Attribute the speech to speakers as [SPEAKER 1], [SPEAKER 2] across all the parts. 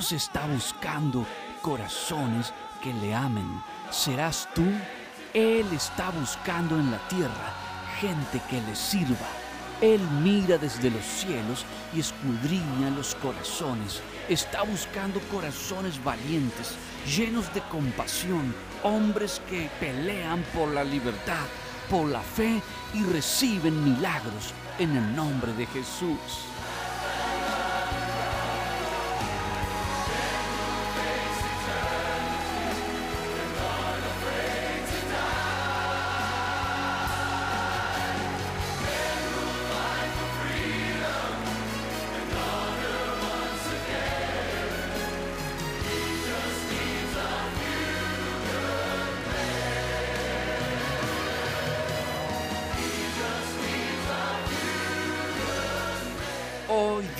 [SPEAKER 1] Dios está buscando corazones que le amen. ¿Serás tú? Él está buscando en la tierra gente que le sirva. Él mira desde los cielos y escudriña los corazones. Está buscando corazones valientes, llenos de compasión, hombres que pelean por la libertad, por la fe y reciben milagros en el nombre de Jesús.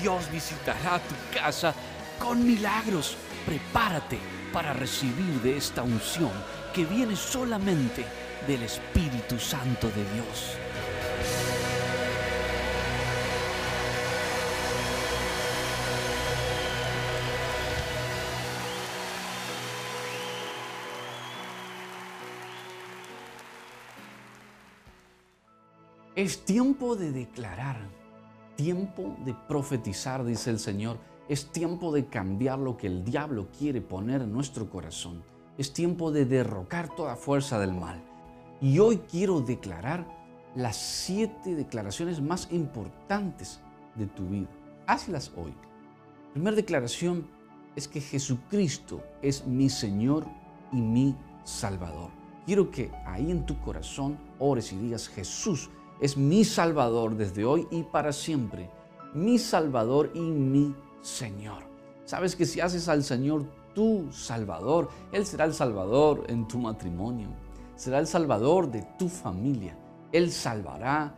[SPEAKER 1] Dios visitará tu casa con milagros. Prepárate para recibir de esta unción que viene solamente del Espíritu Santo de Dios. Es tiempo de declarar, tiempo de profetizar, dice el Señor. Es tiempo de cambiar lo que el diablo quiere poner en nuestro corazón. Es tiempo de derrocar toda fuerza del mal. Y hoy quiero declarar las siete declaraciones más importantes de tu vida. Hazlas hoy. primera declaración es que Jesucristo es mi Señor y mi Salvador. Quiero que ahí en tu corazón ores y digas, Jesús es mi Salvador desde hoy y para siempre. Mi Salvador y mi Señor. Sabes que si haces al Señor tu Salvador, Él será el Salvador en tu matrimonio, será el Salvador de tu familia. Él salvará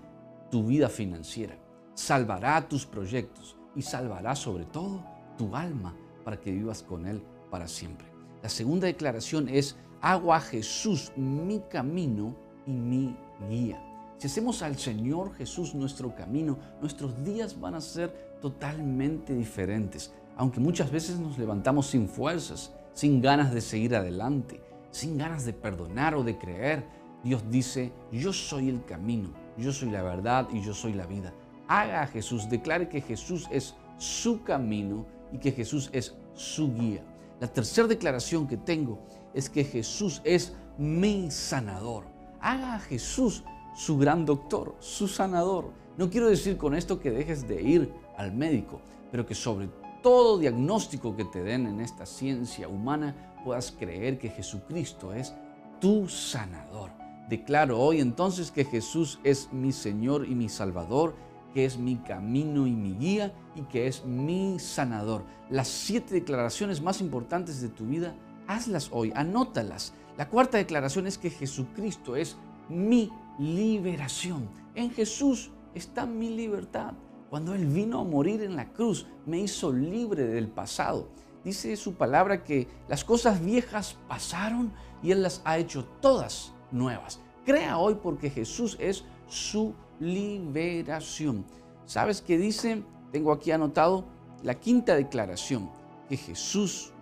[SPEAKER 1] tu vida financiera, salvará tus proyectos y salvará sobre todo tu alma para que vivas con Él para siempre. La segunda declaración es, hago a Jesús mi camino y mi guía. Si hacemos al Señor Jesús nuestro camino, nuestros días van a ser totalmente diferentes. Aunque muchas veces nos levantamos sin fuerzas, sin ganas de seguir adelante, sin ganas de perdonar o de creer, Dios dice, yo soy el camino, yo soy la verdad y yo soy la vida. Haga a Jesús, declare que Jesús es su camino y que Jesús es su guía. La tercera declaración que tengo es que Jesús es mi sanador. Haga a Jesús su gran doctor, su sanador. No quiero decir con esto que dejes de ir al médico, pero que sobre todo diagnóstico que te den en esta ciencia humana puedas creer que Jesucristo es tu sanador. Declaro hoy entonces que Jesús es mi Señor y mi Salvador, que es mi camino y mi guía y que es mi sanador. Las siete declaraciones más importantes de tu vida, hazlas hoy, anótalas. La cuarta declaración es que Jesucristo es mi liberación. En Jesús está mi libertad. Cuando Él vino a morir en la cruz, me hizo libre del pasado. Dice su palabra que las cosas viejas pasaron y Él las ha hecho todas nuevas. Crea hoy porque Jesús es su liberación. ¿Sabes qué dice? Tengo aquí anotado la quinta declaración, que Jesús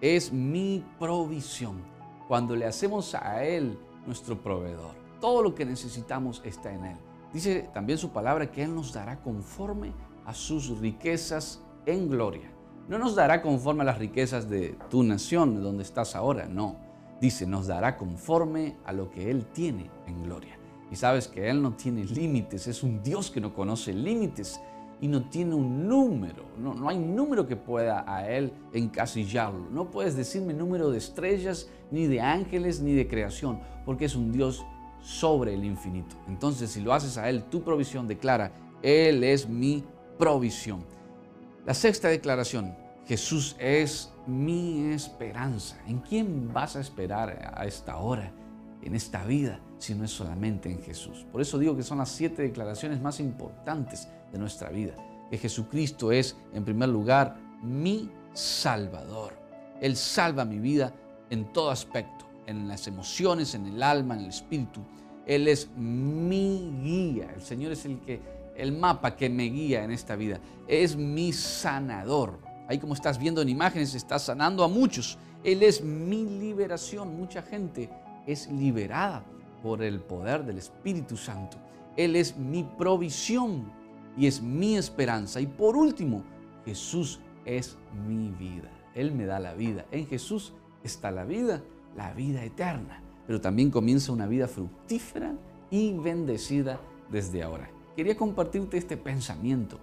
[SPEAKER 1] es mi provisión. Cuando le hacemos a Él nuestro proveedor. Todo lo que necesitamos está en Él. Dice también su palabra que Él nos dará conforme a sus riquezas en gloria. No nos dará conforme a las riquezas de tu nación, donde estás ahora, no. Dice, nos dará conforme a lo que Él tiene en gloria. Y sabes que Él no tiene límites, es un Dios que no conoce límites y no tiene un número. No, no hay número que pueda a Él encasillarlo. No puedes decirme número de estrellas, ni de ángeles, ni de creación, porque es un Dios sobre el infinito. Entonces, si lo haces a Él, tu provisión declara, Él es mi provisión. La sexta declaración, Jesús es mi esperanza. ¿En quién vas a esperar a esta hora, en esta vida, si no es solamente en Jesús? Por eso digo que son las siete declaraciones más importantes de nuestra vida. Que Jesucristo es, en primer lugar, mi Salvador. Él salva mi vida en todo aspecto en las emociones, en el alma, en el espíritu. Él es mi guía. El Señor es el que el mapa que me guía en esta vida. Es mi sanador. Ahí como estás viendo en imágenes, está sanando a muchos. Él es mi liberación. Mucha gente es liberada por el poder del Espíritu Santo. Él es mi provisión y es mi esperanza. Y por último, Jesús es mi vida. Él me da la vida. En Jesús está la vida, la vida eterna. Pero también comienza una vida fructífera y bendecida desde ahora. Quería compartirte este pensamiento.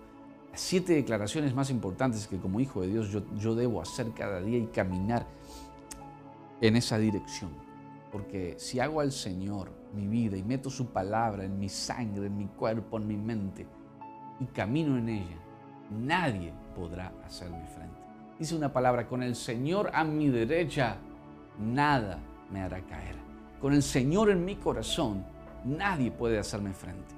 [SPEAKER 1] Las siete declaraciones más importantes que como hijo de Dios yo, yo debo hacer cada día y caminar en esa dirección. Porque si hago al Señor mi vida y meto su palabra en mi sangre, en mi cuerpo, en mi mente y camino en ella, nadie podrá hacerme frente. Dice una palabra, con el Señor a mi derecha, nada me hará caer. Con el Señor en mi corazón, nadie puede hacerme frente.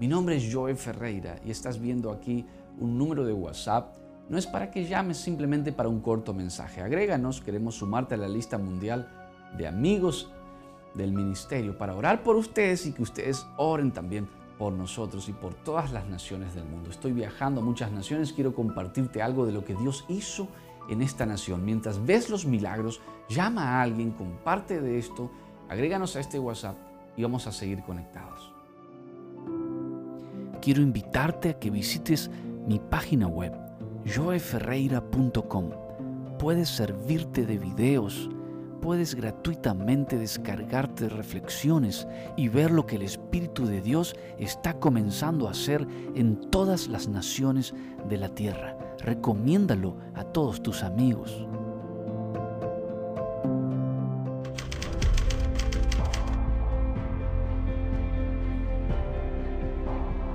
[SPEAKER 1] Mi nombre es Joe Ferreira y estás viendo aquí un número de WhatsApp. No es para que llames simplemente para un corto mensaje. Agréganos, queremos sumarte a la lista mundial de amigos del ministerio para orar por ustedes y que ustedes oren también por nosotros y por todas las naciones del mundo. Estoy viajando a muchas naciones, quiero compartirte algo de lo que Dios hizo en esta nación. Mientras ves los milagros, llama a alguien, comparte de esto, agréganos a este WhatsApp y vamos a seguir conectados. Quiero invitarte a que visites mi página web, joeferreira.com. Puedes servirte de videos, puedes gratuitamente descargarte reflexiones y ver lo que el Espíritu de Dios está comenzando a hacer en todas las naciones de la tierra. Recomiéndalo a todos tus amigos.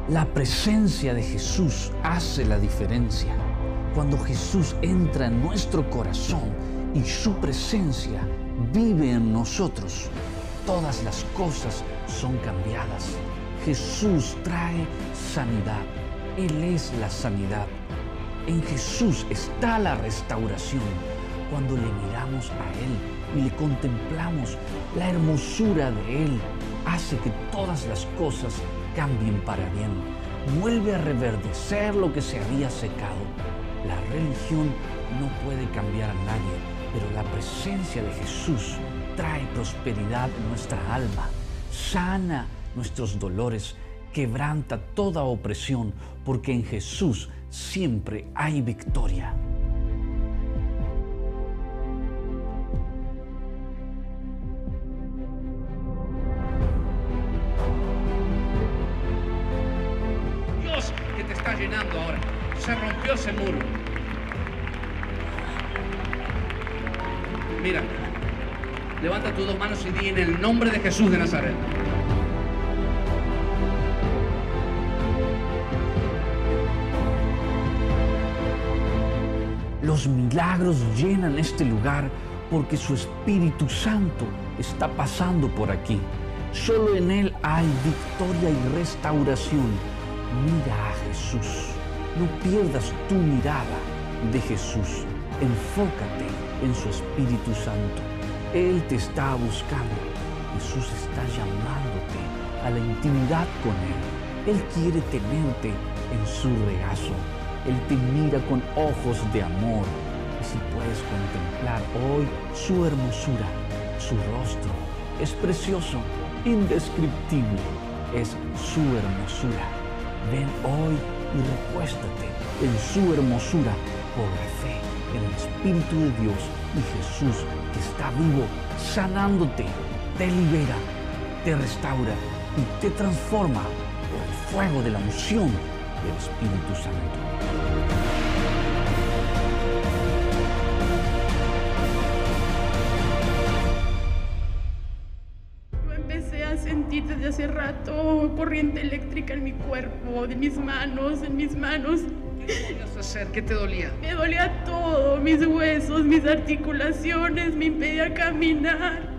[SPEAKER 1] La presencia de Jesús hace la diferencia. Cuando Jesús entra en nuestro corazón, y su presencia vive en nosotros, todas las cosas son cambiadas. Jesús trae sanidad. Él es la sanidad. En Jesús está la restauración. Cuando le miramos a Él y le contemplamos, la hermosura de Él hace que todas las cosas cambien para bien. Vuelve a reverdecer lo que se había secado. La religión no puede cambiar a nadie pero la presencia de Jesús trae prosperidad en nuestra alma, sana nuestros dolores, quebranta toda opresión, porque en Jesús siempre hay victoria. Dios que te está llenando ahora, se rompió ese muro Mira, levanta tus dos manos y di en el nombre de Jesús de Nazaret. Los milagros llenan este lugar porque su Espíritu Santo está pasando por aquí. Solo en Él hay victoria y restauración. Mira a Jesús. No pierdas tu mirada de Jesús. Enfócate en su Espíritu Santo. Él te está buscando. Jesús está llamándote a la intimidad con Él. Él quiere tenerte en su regazo. Él te mira con ojos de amor. Y si puedes contemplar hoy su hermosura, su rostro, es precioso, indescriptible, es su hermosura. Ven hoy y recuéstate en su hermosura por la fe el Espíritu de Dios y Jesús que está vivo, sanándote, te libera, te restaura y te transforma por el fuego de la unción del Espíritu Santo.
[SPEAKER 2] Yo empecé a sentir desde hace rato corriente eléctrica en mi cuerpo, de mis manos, en mis manos.
[SPEAKER 1] ¿Qué hacer? ¿Qué te dolía?
[SPEAKER 2] Me dolía todo, mis huesos, mis articulaciones, me impedía caminar.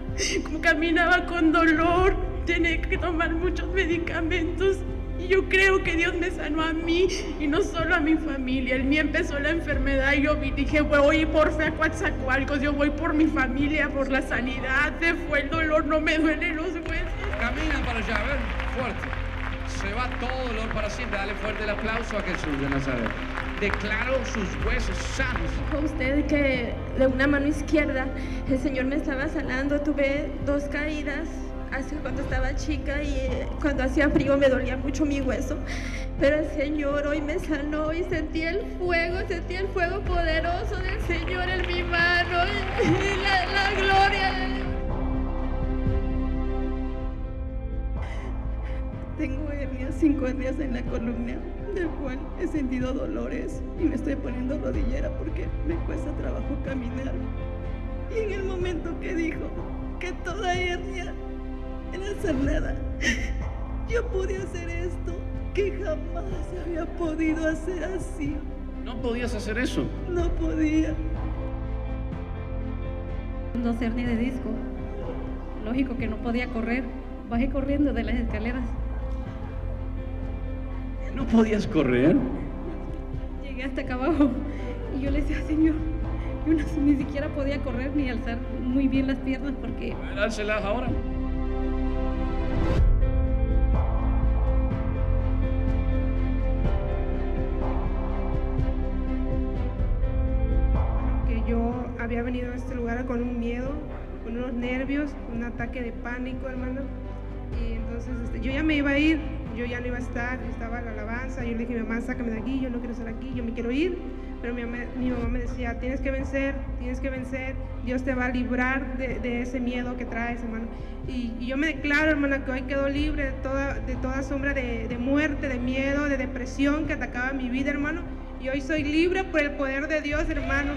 [SPEAKER 2] Como caminaba con dolor, tenía que tomar muchos medicamentos. Y yo creo que Dios me sanó a mí y no solo a mi familia. El mío empezó la enfermedad y yo dije, voy por fe a Coatzacoalcos, yo voy por mi familia, por la sanidad. Se fue el dolor, no me duelen los huesos.
[SPEAKER 1] Camina para allá, a ver, fuerte se va todo dolor para siempre. Dale fuerte el aplauso a Jesús de Nazaret. declaro sus huesos sanos.
[SPEAKER 2] Dijo usted que de una mano izquierda el Señor me estaba sanando. Tuve dos caídas hace cuando estaba chica y eh, cuando hacía frío me dolía mucho mi hueso. Pero el Señor hoy me sanó y sentí el fuego, sentí el fuego poderoso del Señor en mi mano y la, gloria de Dios.
[SPEAKER 3] Tengo hernias, cinco hernias en la columna, del cual he sentido dolores y me estoy poniendo rodillera porque me cuesta trabajo caminar. Y en el momento que dijo que toda hernia era sanada, yo pude hacer esto que jamás había podido hacer así.
[SPEAKER 1] No podías hacer eso.
[SPEAKER 3] No podía.
[SPEAKER 4] Dos hernias de disco. Lógico que no podía correr. Bajé corriendo de las escaleras.
[SPEAKER 1] No podías correr.
[SPEAKER 4] Llegué hasta acá abajo y yo le decía, Señor, yo no- ni siquiera podía correr ni alzar muy bien las piernas porque
[SPEAKER 1] A ver, álcelas ahora.
[SPEAKER 5] Venido a este lugar con un miedo, con unos nervios, un ataque de pánico, hermano. Y entonces este, yo ya me iba a ir, yo ya no iba a estar, yo estaba en la alabanza, yo le dije, mamá, sácame de aquí, yo no quiero estar aquí, yo me quiero ir. Pero mi mamá, mi mamá me decía, tienes que vencer, tienes que vencer, Dios te va a librar de, de ese miedo que traes, hermano. Y, y yo me declaro, hermana, que hoy quedo libre de toda, de toda sombra de, de muerte, de miedo, de depresión que atacaba mi vida, hermano. Y hoy soy libre por el poder de Dios, hermano.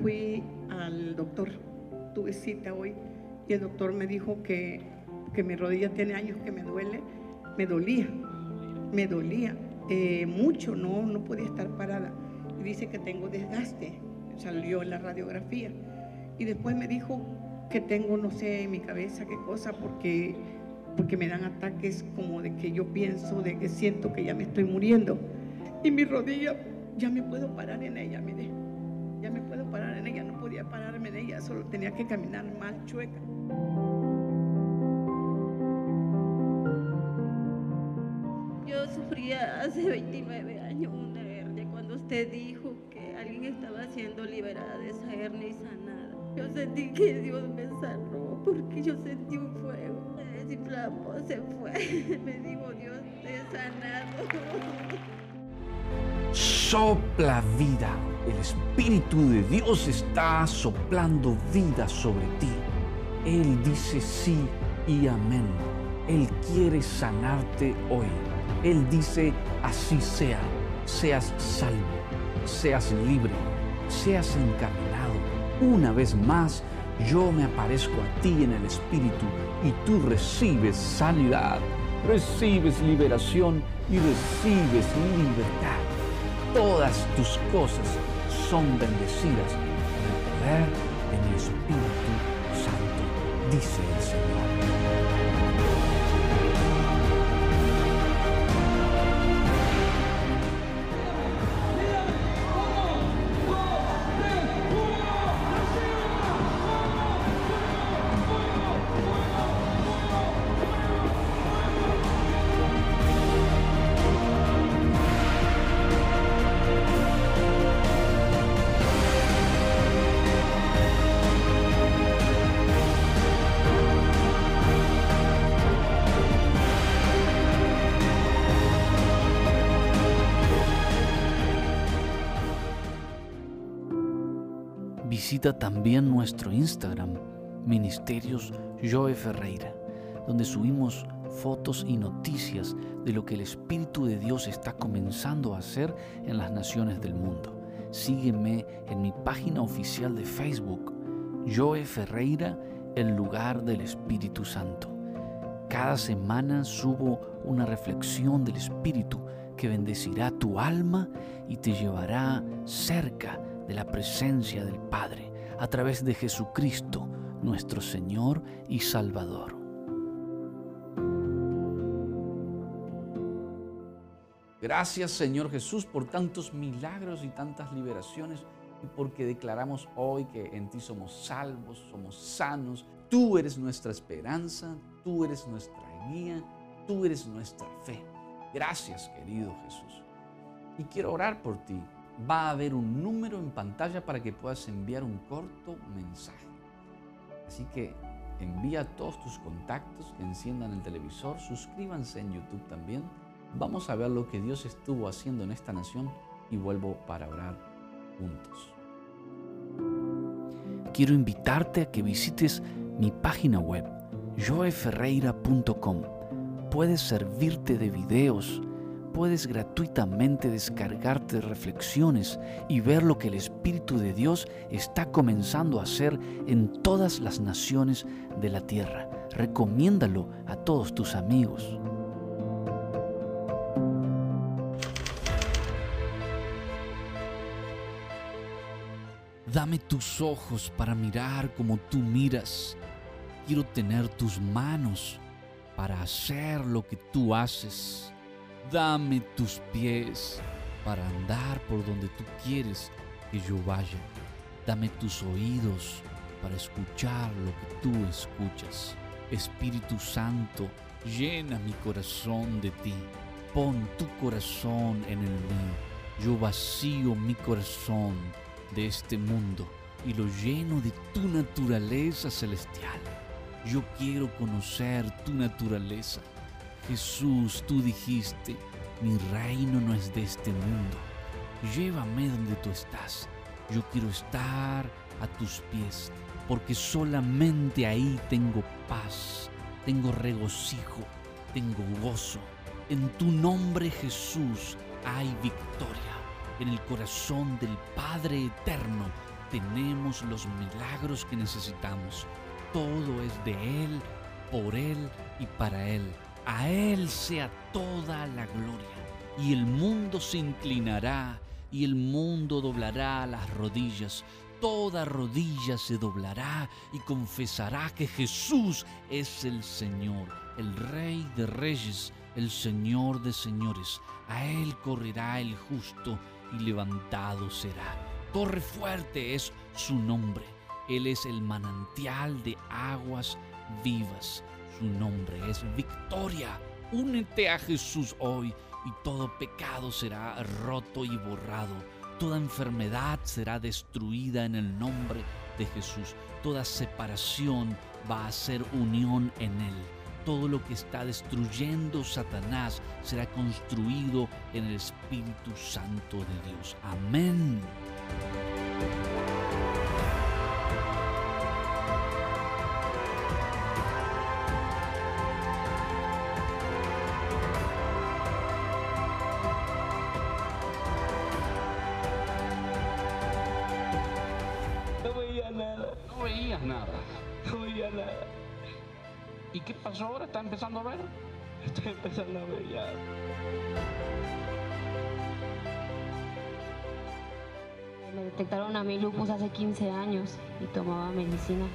[SPEAKER 3] Fui al doctor, tuve cita hoy y el doctor me dijo que, que mi rodilla tiene años que me duele, me dolía, me dolía eh, mucho, no, no podía estar parada. Y dice que tengo desgaste, salió en la radiografía. Y después me dijo que tengo, no sé, en mi cabeza qué cosa, porque, porque me dan ataques como de que yo pienso, de que siento que ya me estoy muriendo. Y mi rodilla, ya me puedo parar en ella, mire podía pararme en ella, solo tenía que caminar mal chueca.
[SPEAKER 2] Yo sufría hace 29 años una hernia cuando usted dijo que alguien estaba siendo liberada de esa hernia y sanada. Yo sentí que Dios me sanó porque yo sentí un fuego. Se desinflamó, se fue. Me dijo Dios, te sanado.
[SPEAKER 1] Sopla vida. El Espíritu de Dios está soplando vida sobre ti. Él dice sí y amén. Él quiere sanarte hoy. Él dice así sea. Seas salvo, seas libre, seas encaminado. Una vez más, yo me aparezco a ti en el Espíritu y tú recibes sanidad, recibes liberación y recibes libertad todas tus cosas son bendecidas por el poder de mi Espíritu Santo, dice el Señor. También nuestro Instagram, Ministerios Joe Ferreira, donde subimos fotos y noticias de lo que el Espíritu de Dios está comenzando a hacer en las naciones del mundo. Sígueme en mi página oficial de Facebook, Joe Ferreira, el lugar del Espíritu Santo. Cada semana subo una reflexión del Espíritu que bendecirá tu alma y te llevará cerca de la presencia del Padre a través de Jesucristo, nuestro Señor y Salvador. Gracias Señor Jesús por tantos milagros y tantas liberaciones y porque declaramos hoy que en ti somos salvos, somos sanos. Tú eres nuestra esperanza, tú eres nuestra guía, tú eres nuestra fe. Gracias, querido Jesús. Y quiero orar por ti. Va a haber un número en pantalla para que puedas enviar un corto mensaje. Así que envía todos tus contactos que enciendan el televisor, suscríbanse en YouTube también. Vamos a ver lo que Dios estuvo haciendo en esta nación y vuelvo para orar juntos. Quiero invitarte a que visites mi página web, joeferreira.com. Puedes servirte de videos, puedes gratuitamente descargarte reflexiones y ver lo que el Espíritu de Dios está comenzando a hacer en todas las naciones de la tierra. Recomiéndalo a todos tus amigos. Dame tus ojos para mirar como tú miras. Quiero tener tus manos para hacer lo que tú haces. Dame tus pies para andar por donde tú quieres que yo vaya. Dame tus oídos para escuchar lo que tú escuchas. Espíritu Santo, llena mi corazón de ti. Pon tu corazón en el mío. Yo vacío mi corazón de este mundo y lo lleno de tu naturaleza celestial. Yo quiero conocer tu naturaleza. Jesús, tú dijiste, mi reino no es de este mundo. Llévame donde tú estás. Yo quiero estar a tus pies, porque solamente ahí tengo paz, tengo regocijo, tengo gozo. En tu nombre Jesús hay victoria. En el corazón del Padre Eterno tenemos los milagros que necesitamos. Todo es de Él, por Él y para Él. A Él sea toda la gloria. Y el mundo se inclinará y el mundo doblará las rodillas. Toda rodilla se doblará y confesará que Jesús es el Señor, el Rey de Reyes, el Señor de Señores. A Él correrá el justo y levantado será. Torre fuerte es su nombre. Él es el manantial de aguas vivas. Su nombre es victoria. Únete a Jesús hoy y todo pecado será roto y borrado. Toda enfermedad será destruida en el nombre de Jesús. Toda separación va a ser unión en Él todo lo que está destruyendo Satanás será construido en el Espíritu Santo de Dios. Amén.
[SPEAKER 6] Detectaron a mí lupus hace 15 años y tomaba medicina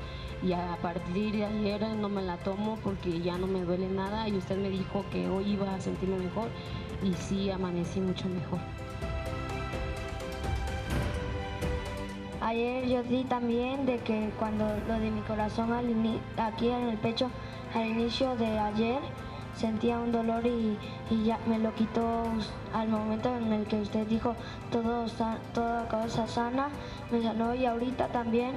[SPEAKER 6] y a partir de ayer no me la tomo porque ya no me duele nada y usted me dijo que hoy iba a sentirme mejor y sí amanecí mucho mejor.
[SPEAKER 7] Ayer yo di también de que cuando lo de mi corazón al aquí en el pecho al inicio de ayer sentía un dolor y, ya me lo quitó al momento en el que usted dijo todo sa- toda cosa sana, me sanó y ahorita también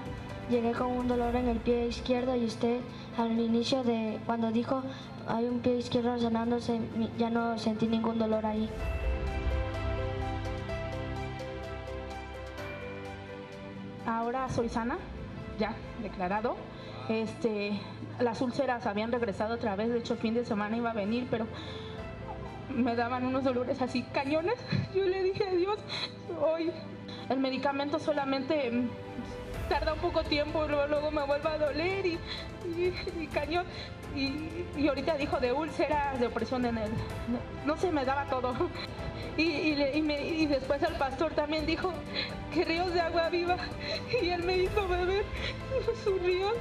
[SPEAKER 7] llegué con un dolor en el pie izquierdo y usted al inicio de cuando dijo hay un pie izquierdo sanándose ya no sentí ningún dolor ahí.
[SPEAKER 8] Ahora soy sana, ya declarado. Este, las úlceras habían regresado otra vez, de hecho fin de semana iba a venir, pero me daban unos dolores así cañones. Yo le dije a Dios, hoy el medicamento solamente tarda un poco tiempo, luego, luego me vuelve a doler y, y- y cañón. Y, y ahorita dijo de úlceras, de opresión en el... No, sé, me daba todo. Y, y y me- y después el pastor también dijo que ríos de agua viva y él me hizo beber sus ríos.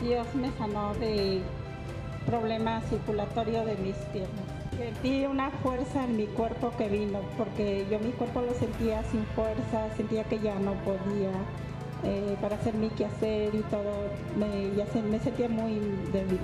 [SPEAKER 9] Dios me sanó de problemas circulatorios de mis piernas. Sentí una fuerza en mi cuerpo que vino, porque yo mi cuerpo lo sentía sin fuerza, sentía que ya no podía eh, para hacer mi quehacer y todo, me, sentía muy débil.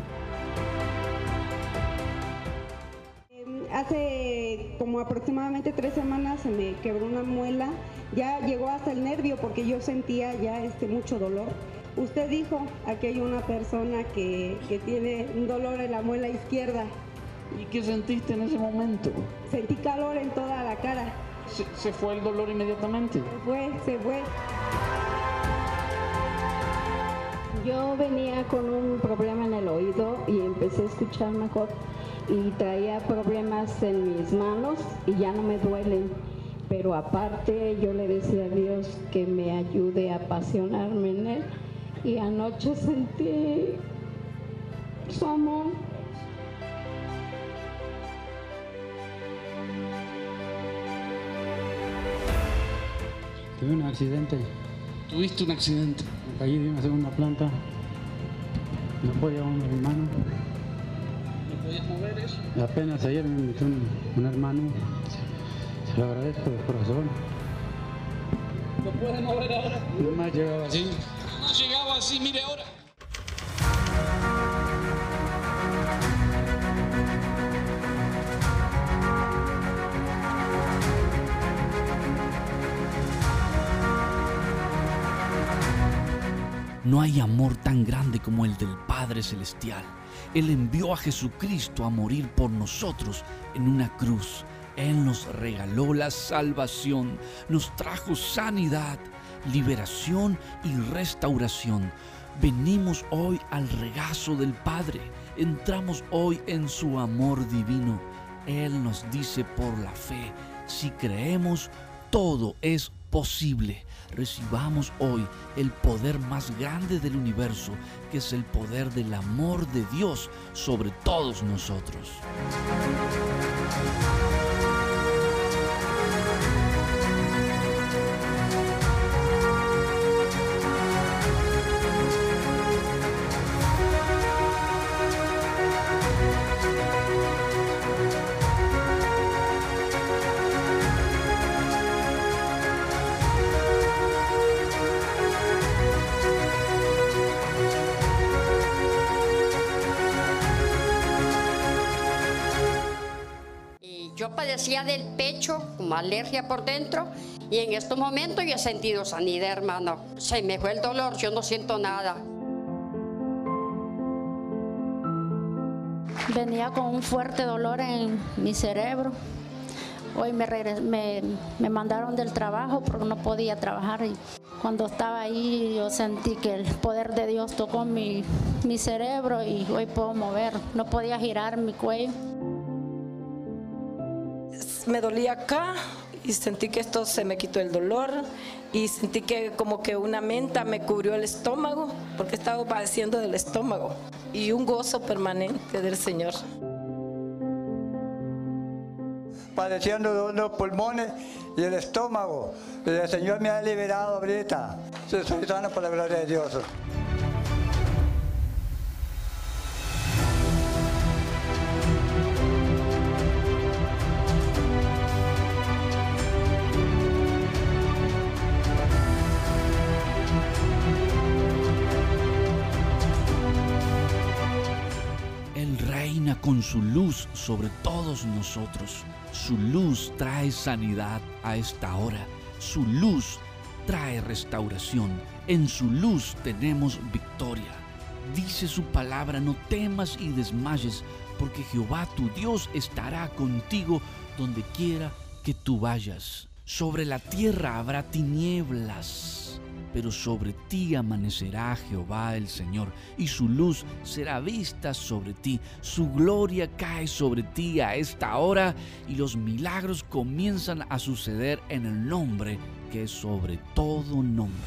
[SPEAKER 10] Hace como aproximadamente tres semanas se me quebró una muela, ya llegó hasta el nervio porque yo sentía ya este mucho dolor. Usted dijo, aquí hay una persona que, que tiene un dolor en la muela izquierda.
[SPEAKER 1] ¿Y qué sentiste en ese momento?
[SPEAKER 10] Sentí calor en toda la cara.
[SPEAKER 1] ¿Se, se fue el dolor inmediatamente?
[SPEAKER 10] Se fue, se fue.
[SPEAKER 11] Yo venía con un problema en el oído y empecé a escuchar mejor y traía problemas en mis manos y ya no me duelen. Pero aparte yo le decía a Dios que me ayude a apasionarme en Él y anoche sentí su amor.
[SPEAKER 12] Tuve un accidente.
[SPEAKER 1] ¿Tuviste un accidente?
[SPEAKER 12] Me caí de una segunda planta. No podía mover mi mano.
[SPEAKER 1] ¿No podías mover eso?
[SPEAKER 12] Apenas ayer me invitó un, un hermano. Se lo agradezco de corazón.
[SPEAKER 1] ¿Lo puedes mover ahora?
[SPEAKER 12] No más llegaba así.
[SPEAKER 1] No has llegado así, mire ahora. No hay amor tan grande como el del Padre Celestial. Él envió a Jesucristo a morir por nosotros en una cruz. Él nos regaló la salvación, nos trajo sanidad, liberación y restauración. Venimos hoy al regazo del Padre. Entramos hoy en su amor divino. Él nos dice por la fe, si creemos, todo es posible. Recibamos hoy el poder más grande del universo, que es el poder del amor de Dios sobre todos nosotros.
[SPEAKER 13] Como alergia por dentro, y en estos momentos yo he sentido sanidad, hermano. Se me fue el dolor, yo no siento nada.
[SPEAKER 14] Venía con un fuerte dolor en mi cerebro. Hoy me, me, me mandaron del trabajo porque no podía trabajar y cuando estaba ahí yo sentí que el poder de Dios tocó mi, mi cerebro y hoy puedo mover. No podía girar mi cuello.
[SPEAKER 15] Me dolía acá y sentí que esto se me quitó el dolor y sentí que como que una menta me cubrió el estómago porque estaba padeciendo del estómago y un gozo permanente del Señor.
[SPEAKER 16] padeciendo de pulmones y el estómago. El Señor me ha liberado ahorita. Soy sano por la gloria de Dios.
[SPEAKER 1] Con su luz sobre todos nosotros. Su luz trae sanidad a esta hora. Su luz trae restauración. En su luz tenemos victoria. Dice su palabra, no temas y desmayes, porque Jehová tu Dios estará contigo donde quiera que tú vayas. Sobre la tierra habrá tinieblas, pero sobre ti amanecerá Jehová el Señor, y su luz será vista sobre ti. Su gloria cae sobre ti a esta hora, y los milagros comienzan a suceder en el nombre que es sobre todo nombre.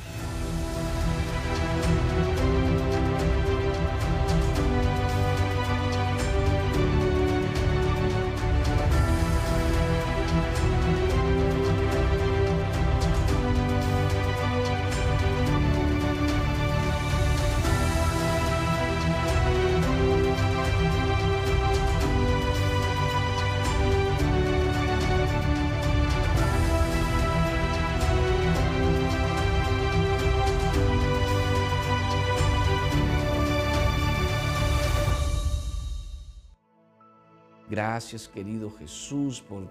[SPEAKER 1] Gracias, querido Jesús, por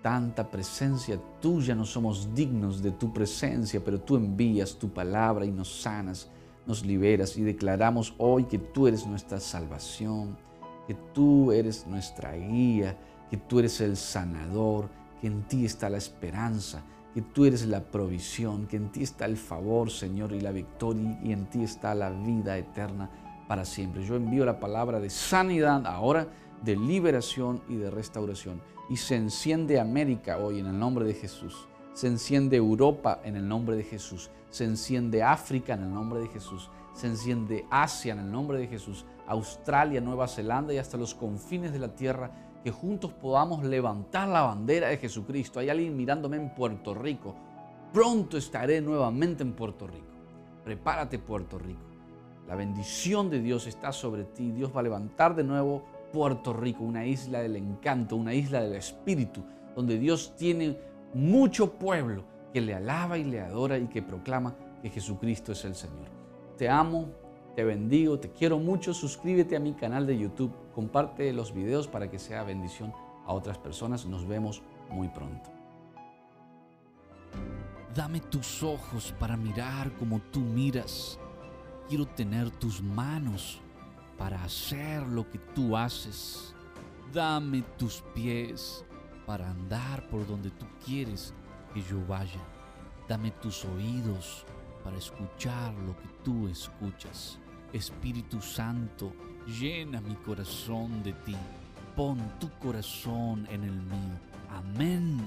[SPEAKER 1] tanta presencia tuya. No somos dignos de tu presencia, pero tú envías tu palabra y nos sanas, nos liberas y declaramos hoy que tú eres nuestra salvación, que tú eres nuestra guía, que tú eres el sanador, que en ti está la esperanza, que tú eres la provisión, que en ti está el favor, Señor, y la victoria, y en ti está la vida eterna para siempre. Yo envío la palabra de sanidad ahora, de liberación y de restauración. Y se enciende América hoy en el nombre de Jesús. Se enciende Europa en el nombre de Jesús. Se enciende África en el nombre de Jesús. Se enciende Asia en el nombre de Jesús. Australia, Nueva Zelanda y hasta los confines de la tierra que juntos podamos levantar la bandera de Jesucristo. Hay alguien mirándome en Puerto Rico. Pronto estaré nuevamente en Puerto Rico. Prepárate Puerto Rico. La bendición de Dios está sobre ti. Dios va a levantar de nuevo Puerto Rico, una isla del encanto, una isla del espíritu, donde Dios tiene mucho pueblo que le alaba y le adora y que proclama que Jesucristo es el Señor. Te amo, te bendigo, te quiero mucho. Suscríbete a mi canal de YouTube, comparte los videos para que sea bendición a otras personas. Nos vemos muy pronto.
[SPEAKER 17] Dame tus ojos para mirar como tú miras. Quiero tener tus manos para hacer lo que tú haces. Dame tus pies para andar por donde tú quieres que yo vaya. Dame tus oídos para escuchar lo que tú escuchas. Espíritu Santo, llena mi corazón de ti. Pon tu corazón en el mío. Amén.